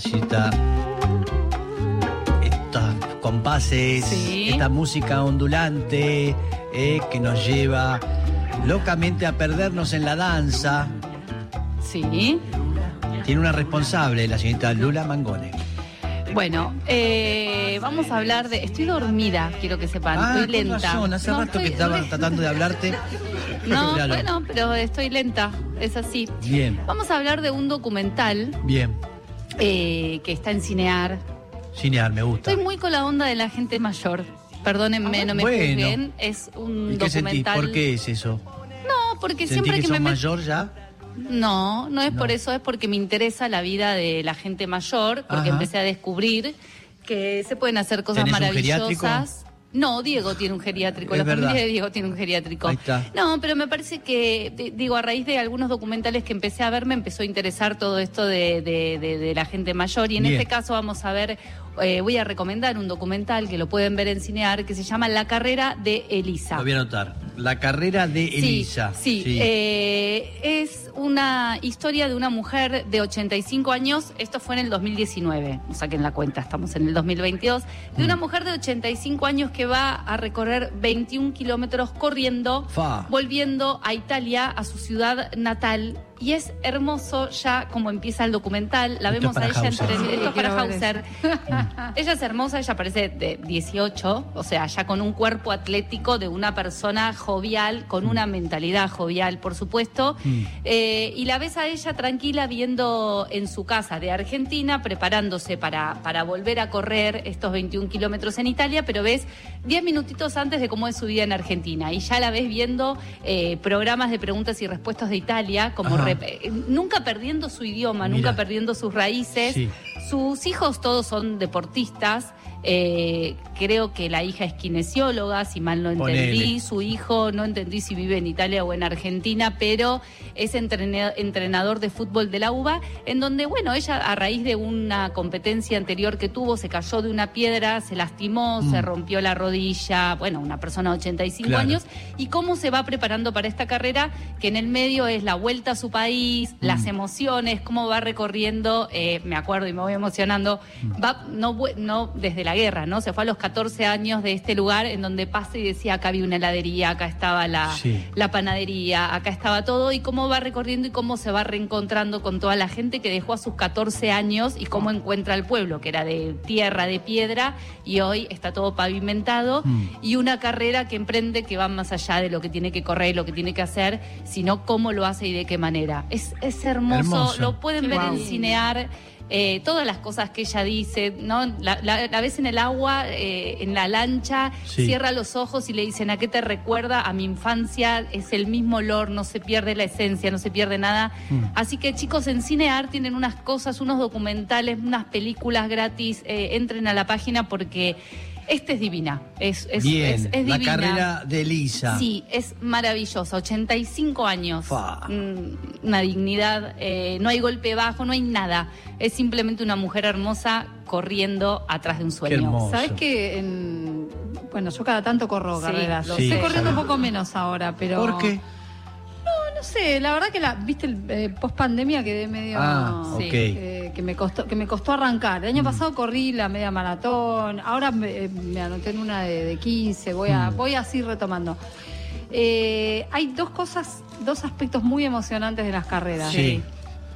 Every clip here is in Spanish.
señorita, estos compases, Sí. esta música ondulante eh, que nos lleva locamente a perdernos en la danza. Sí. Tiene una responsable, la señorita Lula Mangone. Bueno, eh, vamos a hablar de. Estoy dormida, quiero que sepan. Ah, estoy lenta. razón, hace No, rato que estoy- estaba tratando de hablarte. No, Claro. bueno, pero estoy lenta. Es así. Bien, Vamos a hablar de un documental bien. Eh, que está en Cinear. Cinear, me gusta. Estoy muy con la onda de la gente mayor. Perdónenme, no me Bueno. juzguen. Es un ¿Y qué documental. ¿Por qué es eso? No, porque ¿Sentís siempre que que, sos me mayor ya? No, no es No. por eso, es porque me interesa la vida de la gente mayor, porque Ajá. empecé a descubrir que se pueden hacer cosas ¿Tenés un maravillosas. No, Diego tiene un geriátrico, Es la verdad. familia de Diego tiene un geriátrico. Ahí está. No, pero me parece que, di- digo, a raíz de algunos documentales que empecé a ver, me empezó a interesar todo esto de, de- de- de la gente mayor. Y en Bien. este caso vamos a ver, eh, voy a recomendar un documental que lo pueden ver en Cinear, que se llama La carrera de Elisa. Lo voy a anotar. La carrera de Elisa. Sí, sí. Eh, es una historia de una mujer de 85 años, esto fue en el 2019, no saquen la cuenta, estamos en el 2022, de una Mm. mujer de 85 años que va a recorrer 21 kilómetros corriendo, Fa. volviendo a Italia, a su ciudad natal. Y es hermoso ya como empieza el documental. La Esto vemos a ella Hauser. entre. Esto es para Hauser. ella es hermosa, ella parece de 18, o sea, ya con un cuerpo atlético de una persona jovial, con una mentalidad jovial, por supuesto. Mm. Eh, y la ves a ella tranquila viendo en su casa de Argentina, preparándose para, para volver a correr estos 21 kilómetros en Italia, pero ves 10 minutitos antes de cómo es su vida en Argentina. Y ya la ves viendo eh, programas de preguntas y respuestas de Italia, como eh, nunca perdiendo su idioma, Mira. nunca perdiendo sus raíces. Sí. Sus hijos todos son deportistas. eh, creo que la hija es kinesióloga, si mal no entendí. Ponele. Su hijo, no entendí si vive en Italia o en Argentina, pero es entrena- entrenador de fútbol de la UBA, en donde, bueno, ella a raíz de una competencia anterior que tuvo, se cayó de una piedra, se lastimó, Mm. se rompió la rodilla, bueno, una persona de 85 Claro. años, y cómo se va preparando para esta carrera, que en el medio es la vuelta a su país, las Mm. emociones, cómo va recorriendo, eh, me acuerdo y me voy emocionando, Mm. va no, desde la guerra, ¿no? Se fue a los 14 años de este lugar en donde pasa y decía, acá había una heladería, acá estaba la, Sí. la panadería, acá estaba todo, y cómo va recorriendo y cómo se va reencontrando con toda la gente que dejó a sus 14 años y cómo encuentra el pueblo, que era de tierra, de piedra, y hoy está todo pavimentado, Mm. y una carrera que emprende que va más allá de lo que tiene que correr, lo que tiene que hacer, sino cómo lo hace y de qué manera. Es, es hermoso, Hermoso. lo pueden ver en guau. cinear. Eh, todas las cosas que ella dice, ¿no? La, la- la ves en el agua, eh, en la lancha, Sí. cierra los ojos y le dicen, ¿a qué te recuerda? A mi infancia, es el mismo olor, no se pierde la esencia, no se pierde nada. Mm. Así que chicos, en Cinear tienen unas cosas, unos documentales, unas películas gratis, eh, entren a la página porque este es divina, es, es, Bien, es- es la divina. carrera de Elisa. Sí, es maravillosa. 85 años. Fa. Mm, Una dignidad. eh, no hay golpe bajo, no hay nada. Es simplemente una mujer hermosa corriendo atrás de un sueño. hermoso. ¿Sabes que en... Bueno, yo cada tanto corro Sí, carreras. lo Estoy corriendo un poco menos ahora, pero... ¿Por qué? No sé, la verdad que la, viste, el eh, post pandemia quedé medio Ah, Sí. ok. eh, que me costó, que me costó arrancar. El año pasado corrí la media maratón, ahora me, eh, me anoté en una de, de 15, voy a, Mm. voy así retomando. Eh, hay dos cosas, dos aspectos muy emocionantes de las carreras. Sí.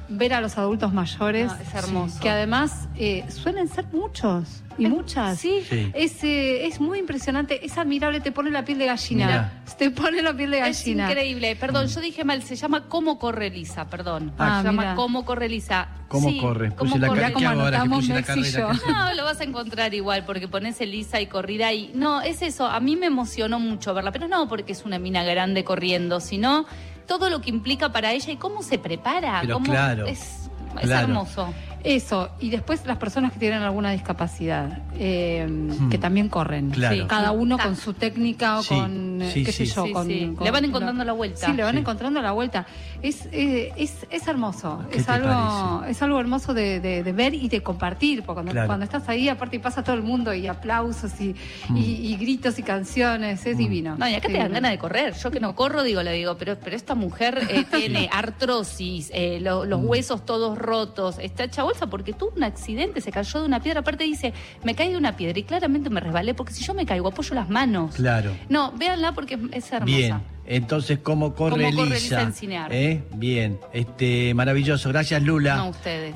Ver a los adultos mayores, Ah, es hermoso. que además eh, suelen ser muchos y muchas. Sí. Sí. Es, eh, es muy impresionante, es admirable, te pone la piel de gallina. Mirá. Te pone la piel de Es gallina. increíble. Perdón, yo dije mal. Se llama Cómo corre Lisa, perdón. Ah, se llama mira. Cómo corre Lisa. ¿Cómo Sí, corre? ¿Cómo la corre? carrera. ¿Qué Como hago ahora que anotamos la carrera? No, lo vas a encontrar igual porque pones Elisa y corrida y no, es eso, a mí me emocionó mucho verla, pero no porque es una mina grande corriendo, sino todo lo que implica para ella y cómo se prepara, Pero cómo claro, es, es claro. hermoso. Eso, y después las personas que tienen alguna discapacidad, eh, que también corren. Claro. Sí. Cada uno Tac. con su técnica o Sí, con, eh, sí, qué sé yo, Sí, con, sí. con- Le van encontrando la vuelta. Sí, le van Sí. encontrando la vuelta. Es, eh, es, es hermoso, ¿Qué es algo, parece? es algo hermoso de, de- de ver y de compartir, porque cuando, Claro. cuando estás ahí, aparte pasa todo el mundo y aplausos y, Mm. y- y gritos y canciones, es divino. No, y acá te dan ganas de correr. Yo que no corro, digo, le digo, pero, pero esta mujer eh, tiene artrosis, eh, lo- los huesos todos rotos. Esta chabona bolsa porque tuvo un accidente, se cayó de una piedra. Aparte dice, me caí de una piedra y claramente me resbalé porque si yo me caigo apoyo las manos. Claro. No, véanla porque es hermosa. Bien, entonces, ¿cómo corre ¿Cómo corre en Cinear? ¿Eh? Bien, este, maravilloso. Gracias, Lula. No, ustedes.